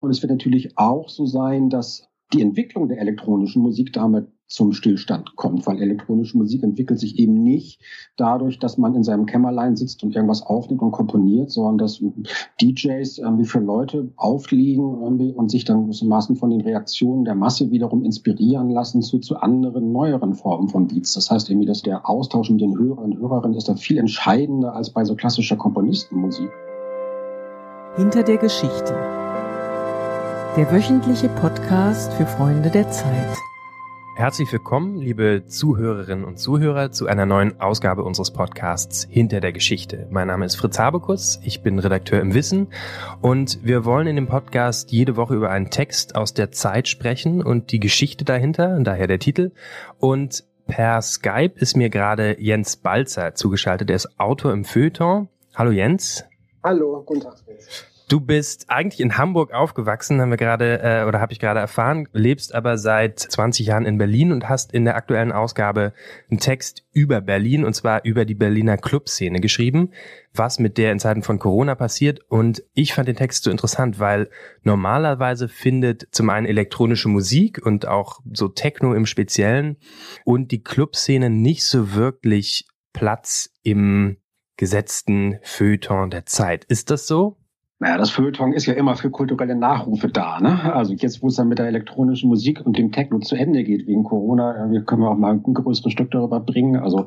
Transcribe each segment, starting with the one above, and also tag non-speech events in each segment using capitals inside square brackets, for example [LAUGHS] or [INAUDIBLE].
Und es wird natürlich auch so sein, dass die Entwicklung der elektronischen Musik damit zum Stillstand kommt, weil elektronische Musik entwickelt sich eben nicht dadurch, dass man in seinem Kämmerlein sitzt und irgendwas aufnimmt und komponiert, sondern dass DJs irgendwie für Leute auflegen und sich dann gewissermaßen von den Reaktionen der Masse wiederum inspirieren lassen zu, zu anderen, neueren Formen von Beats. Das heißt irgendwie, dass der Austausch mit den Hörern und Hörerinnen ist da viel entscheidender als bei so klassischer Komponistenmusik. Hinter der Geschichte. Der wöchentliche Podcast für Freunde der Zeit. Herzlich willkommen, liebe Zuhörerinnen und Zuhörer, zu einer neuen Ausgabe unseres Podcasts Hinter der Geschichte. Mein Name ist Fritz Habekus, ich bin Redakteur im Wissen und wir wollen in dem Podcast jede Woche über einen Text aus der Zeit sprechen und die Geschichte dahinter, daher der Titel. Und per Skype ist mir gerade Jens Balzer zugeschaltet, der ist Autor im Feuilleton. Hallo Jens. Hallo, guten Tag. Fritz. Du bist eigentlich in Hamburg aufgewachsen, haben wir gerade äh, oder habe ich gerade erfahren, lebst aber seit 20 Jahren in Berlin und hast in der aktuellen Ausgabe einen Text über Berlin und zwar über die Berliner Clubszene geschrieben, was mit der in Zeiten von Corona passiert und ich fand den Text so interessant, weil normalerweise findet zum einen elektronische Musik und auch so Techno im Speziellen und die Clubszene nicht so wirklich Platz im gesetzten Feuilleton der Zeit. Ist das so? Naja, das Feuilleton ist ja immer für kulturelle Nachrufe da. Ne? Also jetzt, wo es dann mit der elektronischen Musik und dem Techno zu Ende geht wegen Corona, wir können wir auch mal ein größeres Stück darüber bringen, also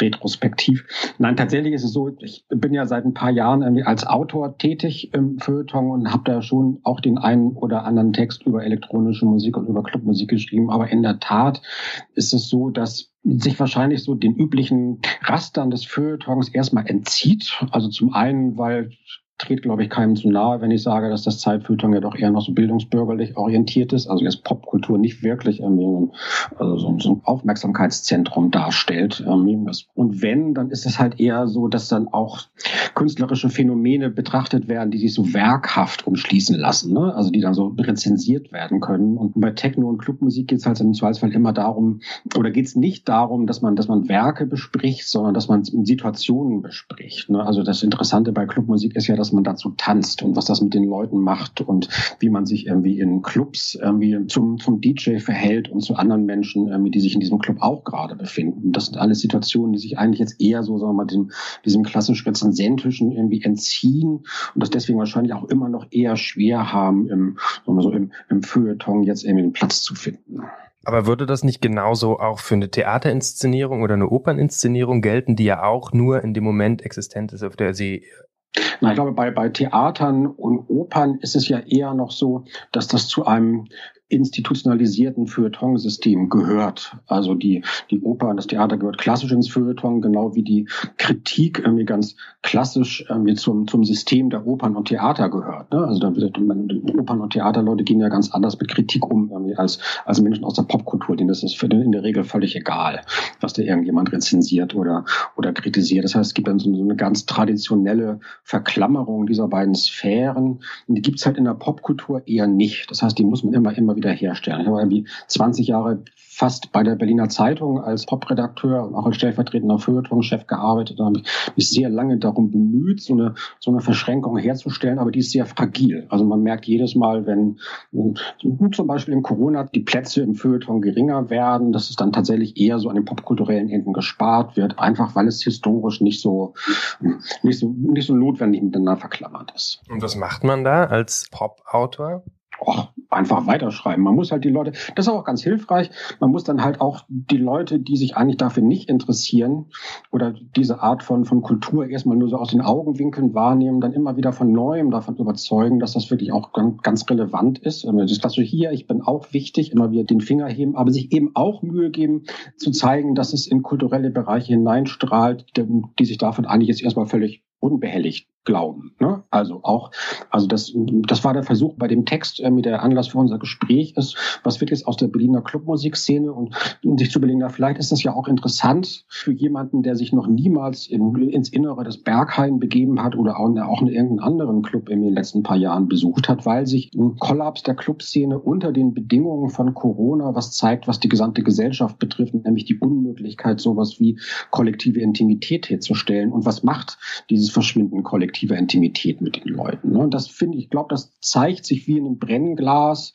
retrospektiv. Nein, tatsächlich ist es so, ich bin ja seit ein paar Jahren irgendwie als Autor tätig im Feuilleton und habe da schon auch den einen oder anderen Text über elektronische Musik und über Clubmusik geschrieben. Aber in der Tat ist es so, dass sich wahrscheinlich so den üblichen Rastern des Feuilletons erstmal entzieht. Also zum einen, weil trete, glaube ich, keinem zu nahe, wenn ich sage, dass das Zeitfiltern ja doch eher noch so bildungsbürgerlich orientiert ist, also jetzt Popkultur nicht wirklich irgendwie also so, so ein Aufmerksamkeitszentrum darstellt. Und wenn, dann ist es halt eher so, dass dann auch künstlerische Phänomene betrachtet werden, die sich so werkhaft umschließen lassen, ne? also die dann so rezensiert werden können. Und bei Techno- und Clubmusik geht es halt im Zweifelsfall immer darum, oder geht es nicht darum, dass man, dass man Werke bespricht, sondern dass man Situationen bespricht. Ne? Also das Interessante bei Clubmusik ist ja, dass dass man dazu tanzt und was das mit den Leuten macht und wie man sich irgendwie in Clubs irgendwie zum, zum DJ verhält und zu anderen Menschen, irgendwie, die sich in diesem Club auch gerade befinden. Das sind alles Situationen, die sich eigentlich jetzt eher so, sagen wir mal, diesem, diesem klassisch rezensentischen irgendwie entziehen und das deswegen wahrscheinlich auch immer noch eher schwer haben, im, sagen wir so, im, im Feuilleton jetzt irgendwie einen Platz zu finden. Aber würde das nicht genauso auch für eine Theaterinszenierung oder eine Operninszenierung gelten, die ja auch nur in dem Moment existent ist, auf der sie na, ich glaube, bei, bei Theatern und Opern ist es ja eher noch so, dass das zu einem institutionalisierten Feuilleton-System gehört. Also die, die Oper und das Theater gehört klassisch ins Feuilleton, genau wie die Kritik irgendwie ganz klassisch irgendwie zum, zum System der Opern und Theater gehört. Ne? Also da, Opern und Theaterleute gehen ja ganz anders mit Kritik um irgendwie als, als Menschen aus der Popkultur. Denen ist es in der Regel völlig egal, was da irgendjemand rezensiert oder, oder kritisiert. Das heißt, es gibt dann so, so eine ganz traditionelle Verklammerung dieser beiden Sphären. Und die gibt's halt in der Popkultur eher nicht. Das heißt, die muss man immer, immer wieder herstellen. Ich habe irgendwie 20 Jahre fast bei der Berliner Zeitung als Popredakteur und auch als stellvertretender Feuilleton-Chef gearbeitet. Da habe ich mich sehr lange darum bemüht, so eine, so eine Verschränkung herzustellen, aber die ist sehr fragil. Also man merkt jedes Mal, wenn zum Beispiel im Corona die Plätze im Feuilleton geringer werden, dass es dann tatsächlich eher so an den popkulturellen Enden gespart wird, einfach weil es historisch nicht so, nicht so, nicht so notwendig miteinander verklammert ist. Und was macht man da als Pop-Autor? Oh, einfach weiterschreiben. Man muss halt die Leute, das ist auch ganz hilfreich, man muss dann halt auch die Leute, die sich eigentlich dafür nicht interessieren oder diese Art von, von Kultur erstmal nur so aus den Augenwinkeln wahrnehmen, dann immer wieder von Neuem davon überzeugen, dass das wirklich auch ganz, ganz relevant ist. Das so hier, ich bin auch wichtig, immer wieder den Finger heben, aber sich eben auch Mühe geben, zu zeigen, dass es in kulturelle Bereiche hineinstrahlt, die sich davon eigentlich jetzt erstmal völlig unbehelligt glauben. Ne? Also auch, also das, das war der Versuch bei dem Text, äh, mit der Anlass für unser Gespräch ist, was wird jetzt aus der Berliner Clubmusikszene und um sich zu überlegen, na, vielleicht ist das ja auch interessant für jemanden, der sich noch niemals in, ins Innere des Berghain begeben hat oder auch, auch in irgendeinen anderen Club in den letzten paar Jahren besucht hat, weil sich ein Kollaps der Clubszene unter den Bedingungen von Corona was zeigt, was die gesamte Gesellschaft betrifft, nämlich die Unmöglichkeit, sowas wie kollektive Intimität herzustellen. Und was macht dieses Verschwinden kollektiv? Subjektiver Intimität mit den Leuten. Ne? Und das finde ich, glaube, das zeigt sich wie in einem Brennglas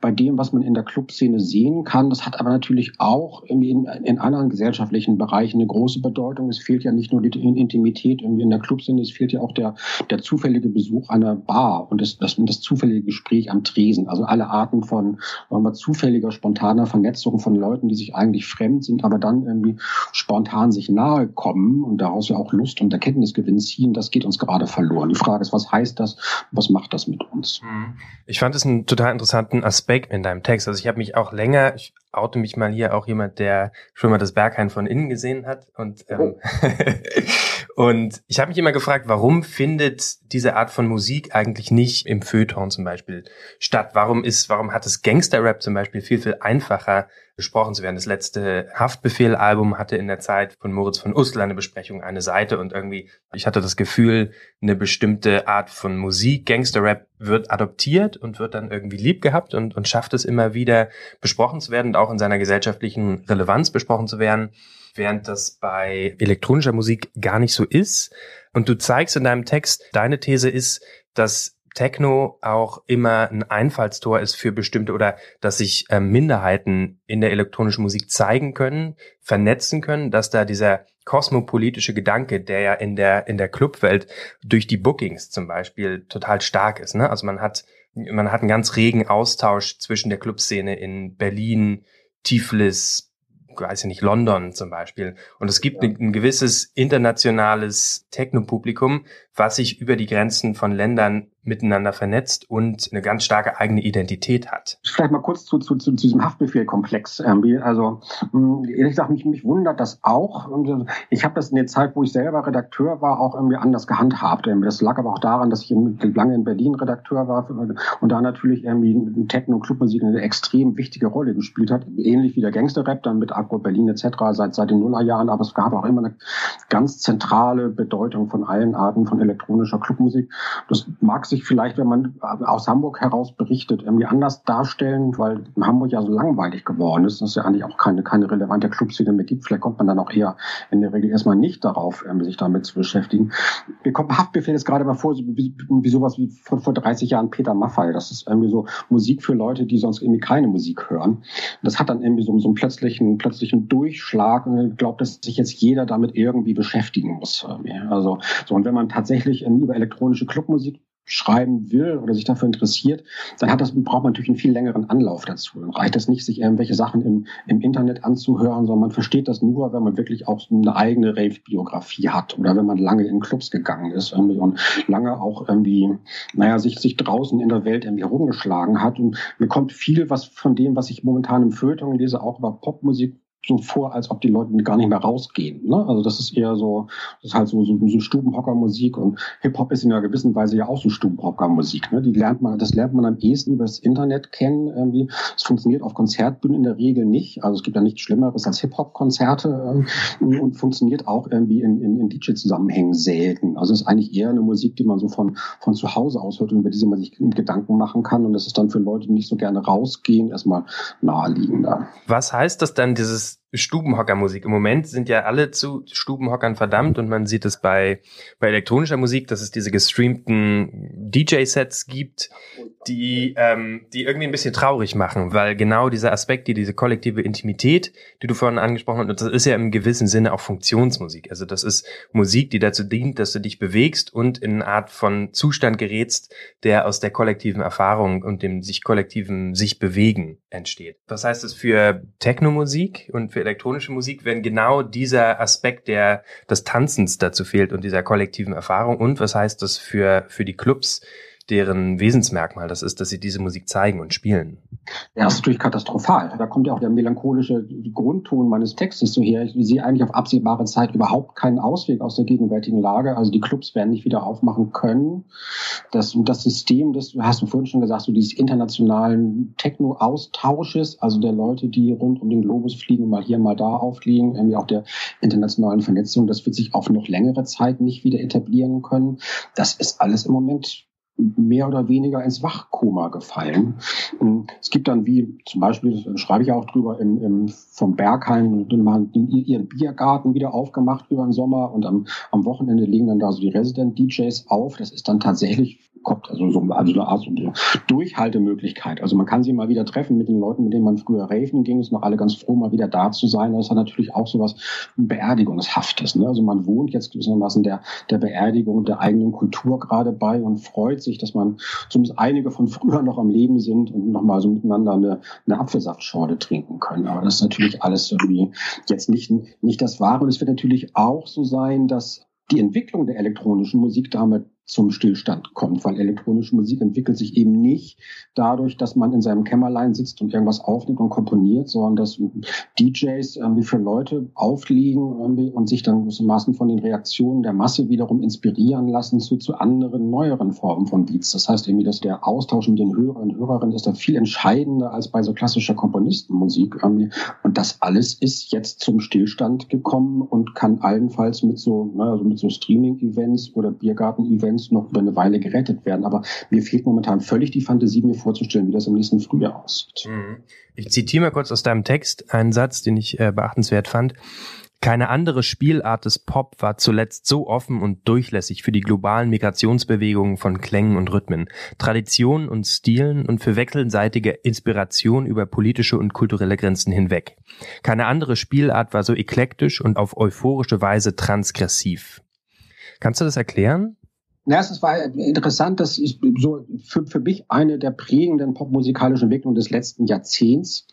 bei dem, was man in der Clubszene sehen kann. Das hat aber natürlich auch in, in anderen gesellschaftlichen Bereichen eine große Bedeutung. Es fehlt ja nicht nur die Intimität irgendwie in der Clubszene, es fehlt ja auch der, der zufällige Besuch einer Bar und das, das, das zufällige Gespräch am Tresen. Also alle Arten von wir, zufälliger, spontaner Vernetzung von Leuten, die sich eigentlich fremd sind, aber dann irgendwie spontan sich nahe kommen und daraus ja auch Lust und Erkenntnisgewinn ziehen, das geht uns gerade verloren. Die Frage ist, was heißt das? Was macht das mit uns? Mhm. Ich fand es einen total interessanten Aspekt in deinem Text. Also ich habe mich auch länger, ich oute mich mal hier auch jemand, der schon mal das Berghain von innen gesehen hat und ähm, oh. [LAUGHS] und ich habe mich immer gefragt, warum findet diese Art von Musik eigentlich nicht im Feuilleton zum Beispiel statt? Warum ist, warum hat es Gangster-Rap zum Beispiel viel viel einfacher besprochen zu werden? Das letzte Haftbefehl-Album hatte in der Zeit von Moritz von Ustler eine Besprechung, eine Seite und irgendwie ich hatte das Gefühl, eine bestimmte Art von Musik, Gangster-Rap wird adoptiert und wird dann irgendwie lieb gehabt und und schafft es immer wieder besprochen zu werden auch in seiner gesellschaftlichen Relevanz besprochen zu werden, während das bei elektronischer Musik gar nicht so ist. Und du zeigst in deinem Text, deine These ist, dass Techno auch immer ein Einfallstor ist für bestimmte oder dass sich äh, Minderheiten in der elektronischen Musik zeigen können, vernetzen können, dass da dieser kosmopolitische Gedanke, der ja in der in der Clubwelt durch die Bookings zum Beispiel total stark ist. Ne? Also man hat man hat einen ganz regen Austausch zwischen der Clubszene in Berlin, Tiflis, weiß ich nicht, London zum Beispiel. Und es gibt ja. ein, ein, gewisses internationales Technopublikum, was sich über die Grenzen von Ländern miteinander vernetzt und eine ganz starke eigene Identität hat. Vielleicht mal kurz zu, zu, zu diesem Haftbefehlkomplex. Also hm, ehrlich gesagt, mich, mich wundert das auch. Äh, ich habe das in der Zeit, wo ich selber Redakteur war, auch irgendwie anders gehandhabt. Das lag aber auch daran, dass ich lange in Berlin Redakteur war und da natürlich irgendwie Techno- und Clubmusik eine extrem wichtige Rolle gespielt hat. Ähnlich wie der Gangster-Rap, dann mit Agro Berlin etc. seit, seit den Nullerjahren. Aber es gab auch immer eine ganz zentrale Bedeutung von allen Arten von elektronischer Clubmusik. Das mag sich vielleicht, wenn man aus Hamburg heraus berichtet, irgendwie anders darstellen, weil Hamburg ja so langweilig geworden ist, dass es ja eigentlich auch keine, keine relevante Clubszene mehr gibt. Vielleicht kommt man dann auch eher in der Regel erstmal nicht darauf, sich damit zu beschäftigen. Mir kommt Haftbefehl jetzt gerade mal vor, wie, wie sowas wie vor, vor 30 Jahren Peter Maffay. Das ist irgendwie so Musik für Leute, die sonst irgendwie keine Musik hören. Das hat dann irgendwie so, so einen plötzlichen, plötzlichen Durchschlag und ich glaube, dass sich jetzt jeder damit irgendwie beschäftigen muss. Also, so, und wenn man tatsächlich über elektronische Clubmusik schreiben will oder sich dafür interessiert, dann hat das, braucht man natürlich einen viel längeren Anlauf dazu. Dann reicht es nicht, sich irgendwelche Sachen im, im Internet anzuhören, sondern man versteht das nur, wenn man wirklich auch eine eigene Rave-Biografie hat oder wenn man lange in Clubs gegangen ist irgendwie und lange auch irgendwie, naja, sich, sich draußen in der Welt irgendwie herumgeschlagen hat. Und mir kommt viel was von dem, was ich momentan im Feuilleton lese, auch über Popmusik so vor, als ob die Leute gar nicht mehr rausgehen. Ne? Also das ist eher so, das ist halt so, so, so Stubenhockermusik und Hip-Hop ist in einer gewissen Weise ja auch so Stubenhockermusik. Ne? Die lernt man, das lernt man am ehesten über das Internet kennen. Irgendwie. Es funktioniert auf Konzertbühnen in der Regel nicht. Also es gibt ja nichts Schlimmeres als Hip-Hop-Konzerte ähm, und funktioniert auch irgendwie in, in, in DJ-Zusammenhängen selten. Also es ist eigentlich eher eine Musik, die man so von, von zu Hause aus hört und über diese man sich Gedanken machen kann. Und das ist dann für Leute, die nicht so gerne rausgehen, erstmal naheliegender. Was heißt das dann, dieses Stubenhockermusik. Im Moment sind ja alle zu Stubenhockern verdammt und man sieht es bei, bei elektronischer Musik, dass es diese gestreamten DJ-Sets gibt, die, ähm, die irgendwie ein bisschen traurig machen, weil genau dieser Aspekt, die diese kollektive Intimität, die du vorhin angesprochen hast, das ist ja im gewissen Sinne auch Funktionsmusik. Also das ist Musik, die dazu dient, dass du dich bewegst und in eine Art von Zustand gerätst, der aus der kollektiven Erfahrung und dem sich kollektiven sich bewegen entsteht. Was heißt das für Technomusik und für elektronische Musik, wenn genau dieser Aspekt der, des Tanzens dazu fehlt und dieser kollektiven Erfahrung? Und was heißt das für, für die Clubs, deren Wesensmerkmal das ist, dass sie diese Musik zeigen und spielen. Ja, das ist natürlich katastrophal. Da kommt ja auch der melancholische Grundton meines Textes so her. Ich sehe eigentlich auf absehbare Zeit überhaupt keinen Ausweg aus der gegenwärtigen Lage. Also die Clubs werden nicht wieder aufmachen können. Das, das System, das hast du vorhin schon gesagt, so dieses internationalen Techno-Austausches, also der Leute, die rund um den Globus fliegen, mal hier, mal da auffliegen, irgendwie auch der internationalen Vernetzung, das wird sich auf noch längere Zeit nicht wieder etablieren können. Das ist alles im Moment mehr oder weniger ins Wachkoma gefallen. Es gibt dann wie zum Beispiel, das schreibe ich auch drüber, im, im, vom Bergheim, ihren Biergarten wieder aufgemacht über den Sommer und am, am Wochenende legen dann da so die Resident-DJs auf. Das ist dann tatsächlich kommt also so also eine Art so eine Durchhaltemöglichkeit. Also man kann sie mal wieder treffen mit den Leuten, mit denen man früher raven ging, ist noch alle ganz froh, mal wieder da zu sein. Das hat natürlich auch so was Beerdigungshaftes. Ne? Also man wohnt jetzt gewissermaßen der, der Beerdigung der eigenen Kultur gerade bei und freut sich, dass man zumindest einige von früher noch am Leben sind und nochmal so miteinander eine, eine Apfelsaftschorle trinken können. Aber das ist natürlich alles irgendwie jetzt nicht, nicht das Wahre. Und es wird natürlich auch so sein, dass die Entwicklung der elektronischen Musik damit zum Stillstand kommt, weil elektronische Musik entwickelt sich eben nicht dadurch, dass man in seinem Kämmerlein sitzt und irgendwas aufnimmt und komponiert, sondern dass DJs irgendwie für Leute auflegen irgendwie und sich dann gewissermaßen von den Reaktionen der Masse wiederum inspirieren lassen zu, zu anderen, neueren Formen von Beats. Das heißt irgendwie, dass der Austausch mit den Hörern und Hörerinnen ist da viel entscheidender als bei so klassischer Komponistenmusik irgendwie. Und das alles ist jetzt zum Stillstand gekommen und kann allenfalls mit so, also mit so Streaming-Events oder Biergarten-Events Events noch über eine Weile gerettet werden. Aber mir fehlt momentan völlig die Fantasie, mir vorzustellen, wie das im nächsten Frühjahr aussieht. Mhm. Ich zitiere mal kurz aus deinem Text einen Satz, den ich äh, beachtenswert fand. Keine andere Spielart des Pop war zuletzt so offen und durchlässig für die globalen Migrationsbewegungen von Klängen und Rhythmen, Traditionen und Stilen und für wechselseitige Inspiration über politische und kulturelle Grenzen hinweg. Keine andere Spielart war so eklektisch und auf euphorische Weise transgressiv. Kannst du das erklären? Ja, es war interessant, das ist so für, für mich eine der prägenden popmusikalischen Entwicklungen des letzten Jahrzehnts,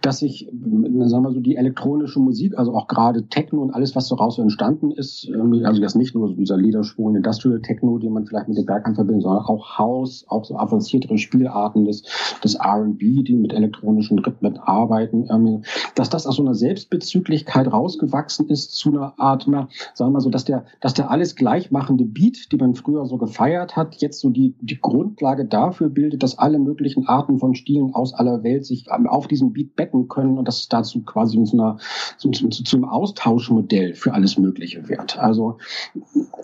dass sich, sagen wir so, die elektronische Musik, also auch gerade Techno und alles, was so raus entstanden ist, also das nicht nur so dieser Liederspulen Industrial Techno, den man vielleicht mit den Bergern verbindet, sondern auch House, auch so avanciertere Spielarten des, des R&B, die mit elektronischen Rhythmen arbeiten, dass das aus so einer Selbstbezüglichkeit rausgewachsen ist zu einer Art, sagen wir so, dass der, dass der alles gleichmachende Beat, die man früher früher so gefeiert hat, jetzt so die, die Grundlage dafür bildet, dass alle möglichen Arten von Stilen aus aller Welt sich auf diesem Beat betten können und dass es dazu quasi zu, einer, zu, zu, zu einem Austauschmodell für alles Mögliche wird. Also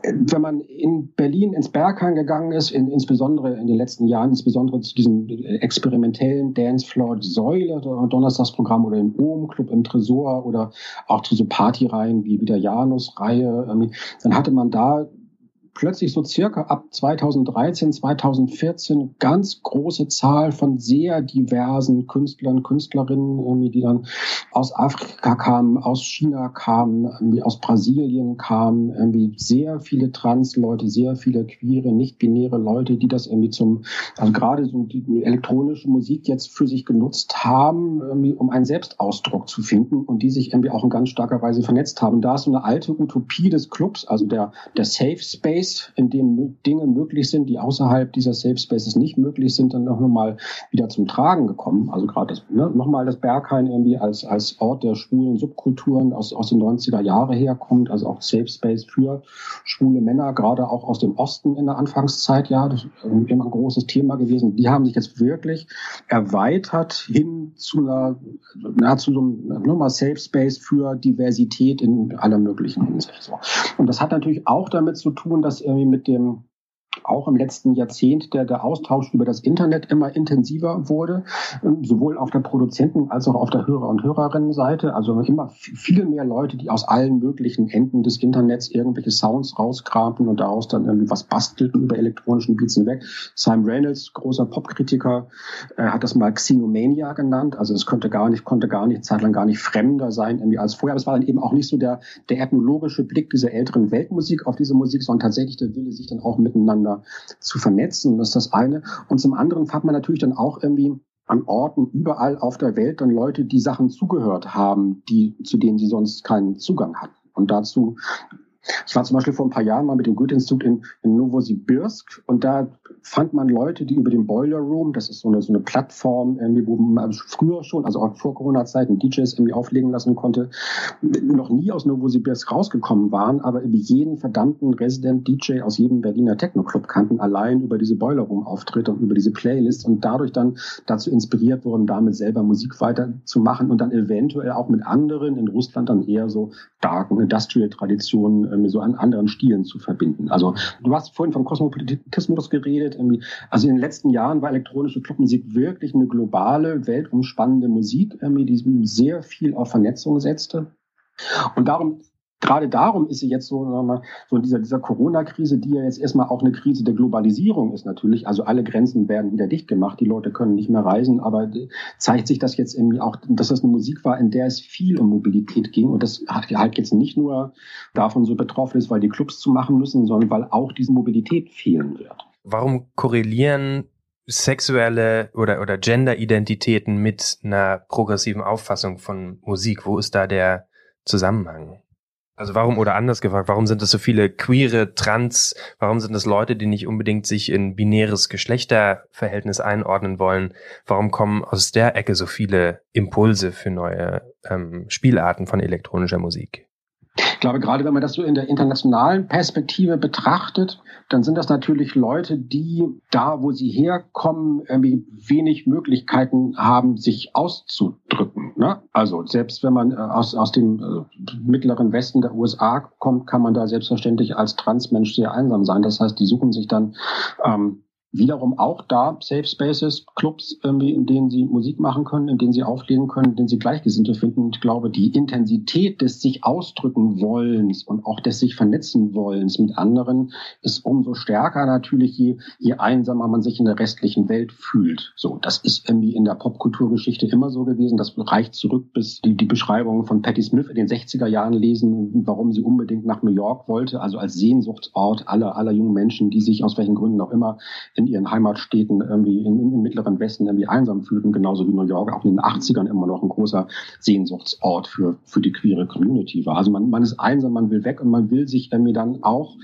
wenn man in Berlin ins Berghain gegangen ist, in, insbesondere in den letzten Jahren, insbesondere zu diesem experimentellen Dancefloor Säule, Donnerstagsprogramm oder im Ohm Club im Tresor oder auch zu so Partyreihen wie, wie der Janus-Reihe, dann hatte man da plötzlich so circa ab 2013, 2014 ganz große Zahl von sehr diversen Künstlern, Künstlerinnen, die dann aus Afrika kamen, aus China kamen, aus Brasilien kamen, irgendwie sehr viele Trans-Leute, sehr viele queere, nicht-binäre Leute, die das irgendwie zum, also gerade so die elektronische Musik jetzt für sich genutzt haben, irgendwie, um einen Selbstausdruck zu finden und die sich irgendwie auch in ganz starker Weise vernetzt haben. Da ist so eine alte Utopie des Clubs, also der, der Safe Space, Space, in dem Dinge möglich sind, die außerhalb dieser Safe Spaces nicht möglich sind, dann auch nochmal wieder zum Tragen gekommen. Also gerade das, ne, nochmal das Berghain irgendwie als, als Ort der schwulen Subkulturen aus, aus den 90er Jahre herkommt, also auch Safe Space für schwule Männer, gerade auch aus dem Osten in der Anfangszeit, ja, das ist immer ein großes Thema gewesen. Die haben sich jetzt wirklich erweitert hin zu einer, na, so einem nochmal Safe Space für Diversität in aller möglichen Hinsicht. So. Und das hat natürlich auch damit zu tun, dass irgendwie mit dem auch im letzten Jahrzehnt der, der Austausch über das Internet immer intensiver wurde, ähm, sowohl auf der Produzenten- als auch auf der Hörer- und Hörerinnenseite. Also immer viel mehr Leute, die aus allen möglichen Enden des Internets irgendwelche Sounds rauskramten und daraus dann irgendwie was bastelten über elektronischen Beats hinweg. Simon Reynolds, großer Popkritiker, äh, hat das mal Xenomania genannt. Also es konnte gar nicht, konnte gar nicht, zeitlang gar nicht fremder sein irgendwie als vorher. Aber es war dann eben auch nicht so der, der ethnologische Blick dieser älteren Weltmusik auf diese Musik, sondern tatsächlich der Wille, sich dann auch miteinander zu vernetzen. Das ist das eine. Und zum anderen hat man natürlich dann auch irgendwie an Orten überall auf der Welt dann Leute, die Sachen zugehört haben, die, zu denen sie sonst keinen Zugang hatten. Und dazu ich war zum Beispiel vor ein paar Jahren mal mit dem Goethe-Institut in, in Novosibirsk und da fand man Leute, die über den Boiler Room, das ist so eine, so eine Plattform, irgendwie, wo man früher schon, also auch vor Corona-Zeiten, DJs irgendwie auflegen lassen konnte, noch nie aus Novosibirsk rausgekommen waren, aber über jeden verdammten Resident-DJ aus jedem Berliner Techno-Club kannten, allein über diese Boiler Room-Auftritte und über diese Playlist und dadurch dann dazu inspiriert wurden, damit selber Musik weiterzumachen und dann eventuell auch mit anderen, in Russland dann eher so Dark- und Industrial-Traditionen, so an anderen Stilen zu verbinden. Also du hast vorhin vom Kosmopolitismus geredet. Irgendwie. Also in den letzten Jahren war elektronische Clubmusik wirklich eine globale, weltumspannende Musik, irgendwie, die sehr viel auf Vernetzung setzte. Und darum gerade darum ist sie jetzt so, sagen wir mal, so in dieser, dieser Corona-Krise, die ja jetzt erstmal auch eine Krise der Globalisierung ist natürlich. Also alle Grenzen werden wieder dicht gemacht, die Leute können nicht mehr reisen, aber zeigt sich das jetzt irgendwie auch, dass das eine Musik war, in der es viel um Mobilität ging und das hat halt jetzt nicht nur davon so betroffen ist, weil die Clubs zu machen müssen, sondern weil auch diese Mobilität fehlen wird. Warum korrelieren sexuelle oder, oder Gender-Identitäten mit einer progressiven Auffassung von Musik? Wo ist da der Zusammenhang? Also warum oder anders gefragt, warum sind es so viele queere, trans, warum sind es Leute, die nicht unbedingt sich in binäres Geschlechterverhältnis einordnen wollen? Warum kommen aus der Ecke so viele Impulse für neue ähm, Spielarten von elektronischer Musik? Ich glaube, gerade wenn man das so in der internationalen Perspektive betrachtet, dann sind das natürlich Leute, die da, wo sie herkommen, irgendwie wenig Möglichkeiten haben, sich auszudrücken. Ne? Also selbst wenn man äh, aus, aus dem äh, mittleren Westen der USA kommt, kann man da selbstverständlich als Transmensch sehr einsam sein. Das heißt, die suchen sich dann ähm, wiederum auch da Safe Spaces, Clubs, irgendwie, in denen sie Musik machen können, in denen sie auflegen können, in denen sie Gleichgesinnte finden. Ich glaube, die Intensität des sich ausdrücken Wollens und auch des sich vernetzen Wollens mit anderen ist umso stärker natürlich, je, je einsamer man sich in der restlichen Welt fühlt. So, das ist irgendwie in der Popkulturgeschichte immer so gewesen. Das reicht zurück bis die, die Beschreibungen von Patti Smith in den 60er Jahren lesen, warum sie unbedingt nach New York wollte, also als Sehnsuchtsort aller, aller jungen Menschen, die sich aus welchen Gründen auch immer in ihren Heimatstädten irgendwie im, im mittleren Westen irgendwie einsam fühlten, genauso wie New York auch in den 80ern immer noch ein großer Sehnsuchtsort für, für die queere Community war. Also man, man ist einsam, man will weg und man will sich irgendwie dann auch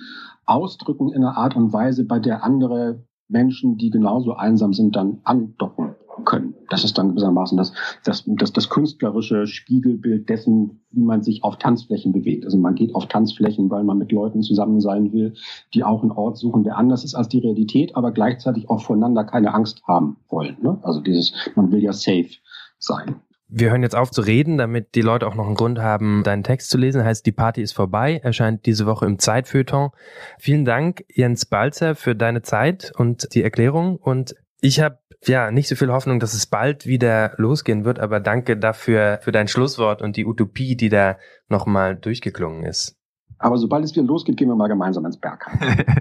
ausdrücken in einer Art und Weise, bei der andere Menschen, die genauso einsam sind, dann andocken können. Das ist dann gewissermaßen das, das, das, das künstlerische Spiegelbild dessen, wie man sich auf Tanzflächen bewegt. Also man geht auf Tanzflächen, weil man mit Leuten zusammen sein will, die auch einen Ort suchen, der anders ist als die Realität, aber gleichzeitig auch voneinander keine Angst haben wollen. Ne? Also dieses, man will ja safe sein. Wir hören jetzt auf zu reden, damit die Leute auch noch einen Grund haben, deinen Text zu lesen. Heißt, die Party ist vorbei, erscheint diese Woche im Zeitfeuilleton. Vielen Dank, Jens Balzer, für deine Zeit und die Erklärung. Und ich habe ja nicht so viel Hoffnung, dass es bald wieder losgehen wird, aber danke dafür für dein Schlusswort und die Utopie, die da nochmal durchgeklungen ist. Aber sobald es wieder losgeht, gehen wir mal gemeinsam ins Berg.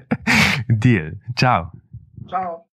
[LAUGHS] Deal. Ciao. Ciao.